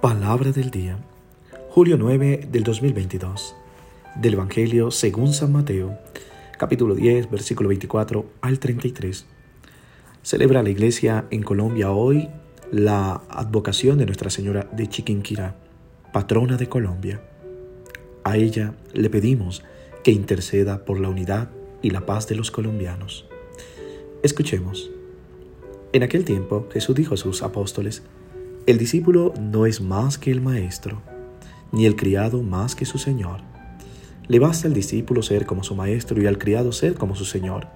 Palabra del día, julio 9 del 2022, del Evangelio según San Mateo, capítulo 10, versículo 24 al 33. Celebra la iglesia en Colombia hoy la advocación de Nuestra Señora de Chiquinquirá, patrona de Colombia. A ella le pedimos que interceda por la unidad y la paz de los colombianos. Escuchemos. En aquel tiempo Jesús dijo a sus apóstoles, el discípulo no es más que el maestro, ni el criado más que su señor. Le basta al discípulo ser como su maestro y al criado ser como su señor.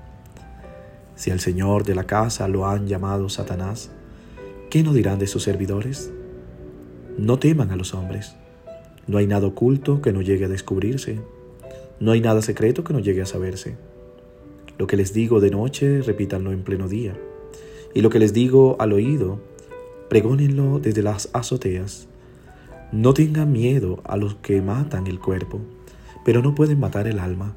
Si al señor de la casa lo han llamado Satanás, ¿qué no dirán de sus servidores? No teman a los hombres. No hay nada oculto que no llegue a descubrirse. No hay nada secreto que no llegue a saberse. Lo que les digo de noche, repítanlo en pleno día. Y lo que les digo al oído, pregónenlo desde las azoteas. No tengan miedo a los que matan el cuerpo, pero no pueden matar el alma.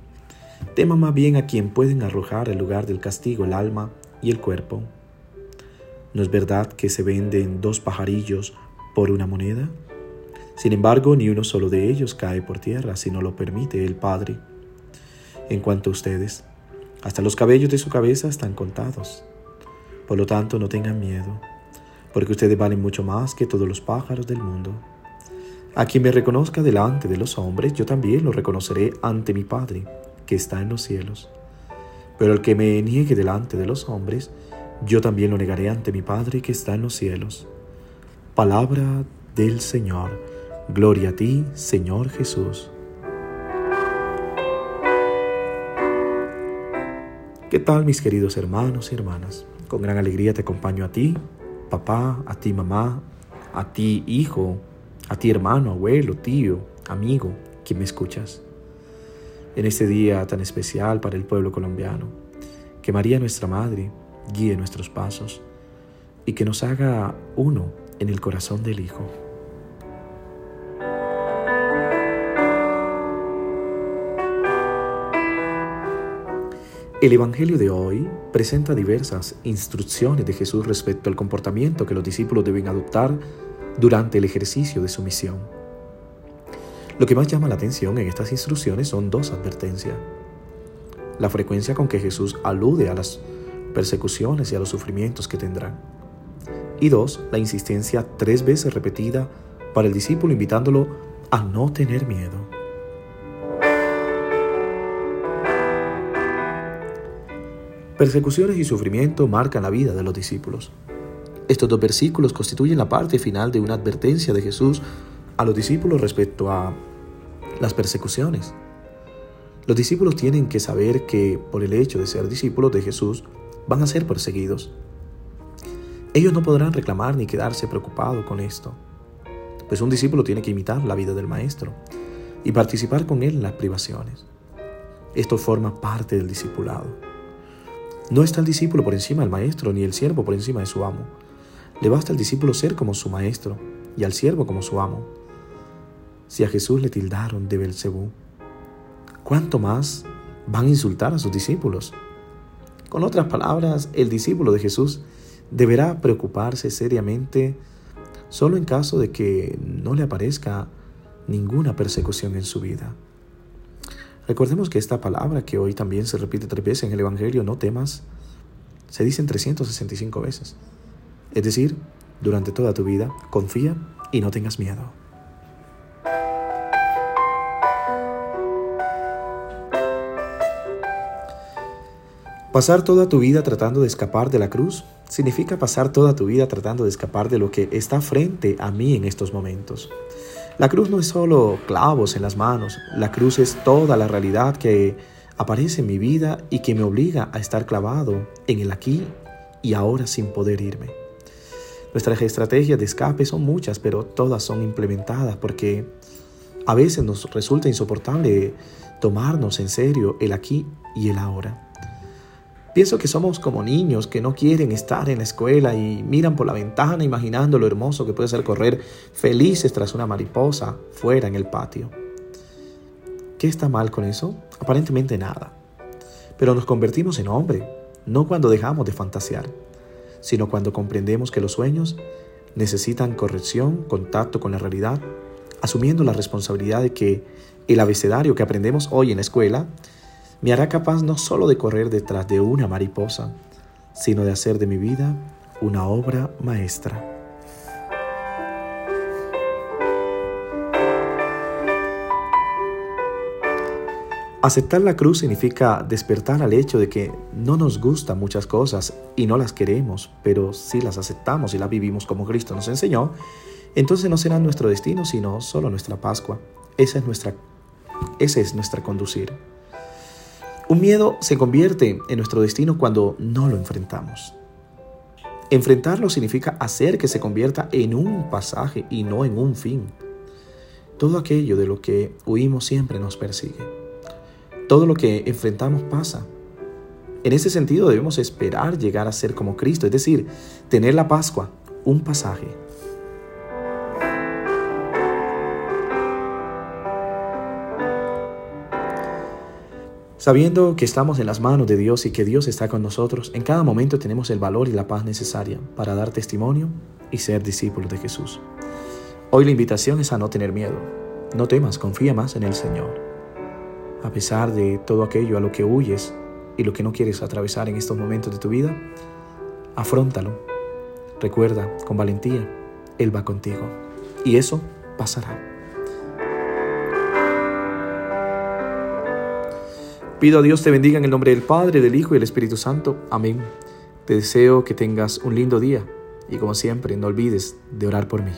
Teman más bien a quien pueden arrojar al lugar del castigo el alma y el cuerpo. ¿No es verdad que se venden dos pajarillos por una moneda? Sin embargo, ni uno solo de ellos cae por tierra si no lo permite el Padre. En cuanto a ustedes, hasta los cabellos de su cabeza están contados. Por lo tanto, no tengan miedo porque ustedes valen mucho más que todos los pájaros del mundo. A quien me reconozca delante de los hombres, yo también lo reconoceré ante mi Padre, que está en los cielos. Pero el que me niegue delante de los hombres, yo también lo negaré ante mi Padre que está en los cielos. Palabra del Señor. Gloria a ti, Señor Jesús. ¿Qué tal mis queridos hermanos y hermanas? Con gran alegría te acompaño a ti papá, a ti mamá, a ti hijo, a ti hermano, abuelo, tío, amigo, quien me escuchas. En este día tan especial para el pueblo colombiano, que María nuestra Madre guíe nuestros pasos y que nos haga uno en el corazón del Hijo. El Evangelio de hoy presenta diversas instrucciones de Jesús respecto al comportamiento que los discípulos deben adoptar durante el ejercicio de su misión. Lo que más llama la atención en estas instrucciones son dos advertencias. La frecuencia con que Jesús alude a las persecuciones y a los sufrimientos que tendrán. Y dos, la insistencia tres veces repetida para el discípulo invitándolo a no tener miedo. Persecuciones y sufrimiento marcan la vida de los discípulos. Estos dos versículos constituyen la parte final de una advertencia de Jesús a los discípulos respecto a las persecuciones. Los discípulos tienen que saber que por el hecho de ser discípulos de Jesús van a ser perseguidos. Ellos no podrán reclamar ni quedarse preocupados con esto, pues un discípulo tiene que imitar la vida del Maestro y participar con él en las privaciones. Esto forma parte del discipulado. No está el discípulo por encima del maestro, ni el siervo por encima de su amo. Le basta al discípulo ser como su maestro y al siervo como su amo. Si a Jesús le tildaron de Belcebú, ¿cuánto más van a insultar a sus discípulos? Con otras palabras, el discípulo de Jesús deberá preocuparse seriamente solo en caso de que no le aparezca ninguna persecución en su vida. Recordemos que esta palabra, que hoy también se repite tres veces en el Evangelio, no temas, se dice 365 veces. Es decir, durante toda tu vida, confía y no tengas miedo. Pasar toda tu vida tratando de escapar de la cruz significa pasar toda tu vida tratando de escapar de lo que está frente a mí en estos momentos. La cruz no es solo clavos en las manos, la cruz es toda la realidad que aparece en mi vida y que me obliga a estar clavado en el aquí y ahora sin poder irme. Nuestras estrategias de escape son muchas, pero todas son implementadas porque a veces nos resulta insoportable tomarnos en serio el aquí y el ahora. Pienso que somos como niños que no quieren estar en la escuela y miran por la ventana imaginando lo hermoso que puede ser correr felices tras una mariposa fuera en el patio. ¿Qué está mal con eso? Aparentemente nada. Pero nos convertimos en hombre, no cuando dejamos de fantasear, sino cuando comprendemos que los sueños necesitan corrección, contacto con la realidad, asumiendo la responsabilidad de que el abecedario que aprendemos hoy en la escuela me hará capaz no solo de correr detrás de una mariposa, sino de hacer de mi vida una obra maestra. Aceptar la cruz significa despertar al hecho de que no nos gustan muchas cosas y no las queremos, pero si las aceptamos y las vivimos como Cristo nos enseñó, entonces no será nuestro destino, sino solo nuestra Pascua. Esa es nuestra, ese es nuestra conducir. Un miedo se convierte en nuestro destino cuando no lo enfrentamos. Enfrentarlo significa hacer que se convierta en un pasaje y no en un fin. Todo aquello de lo que huimos siempre nos persigue. Todo lo que enfrentamos pasa. En ese sentido debemos esperar llegar a ser como Cristo, es decir, tener la Pascua, un pasaje, Sabiendo que estamos en las manos de Dios y que Dios está con nosotros, en cada momento tenemos el valor y la paz necesaria para dar testimonio y ser discípulos de Jesús. Hoy la invitación es a no tener miedo. No temas, confía más en el Señor. A pesar de todo aquello a lo que huyes y lo que no quieres atravesar en estos momentos de tu vida, afróntalo. Recuerda, con valentía, Él va contigo. Y eso pasará. Pido a Dios te bendiga en el nombre del Padre, del Hijo y del Espíritu Santo. Amén. Te deseo que tengas un lindo día y como siempre no olvides de orar por mí.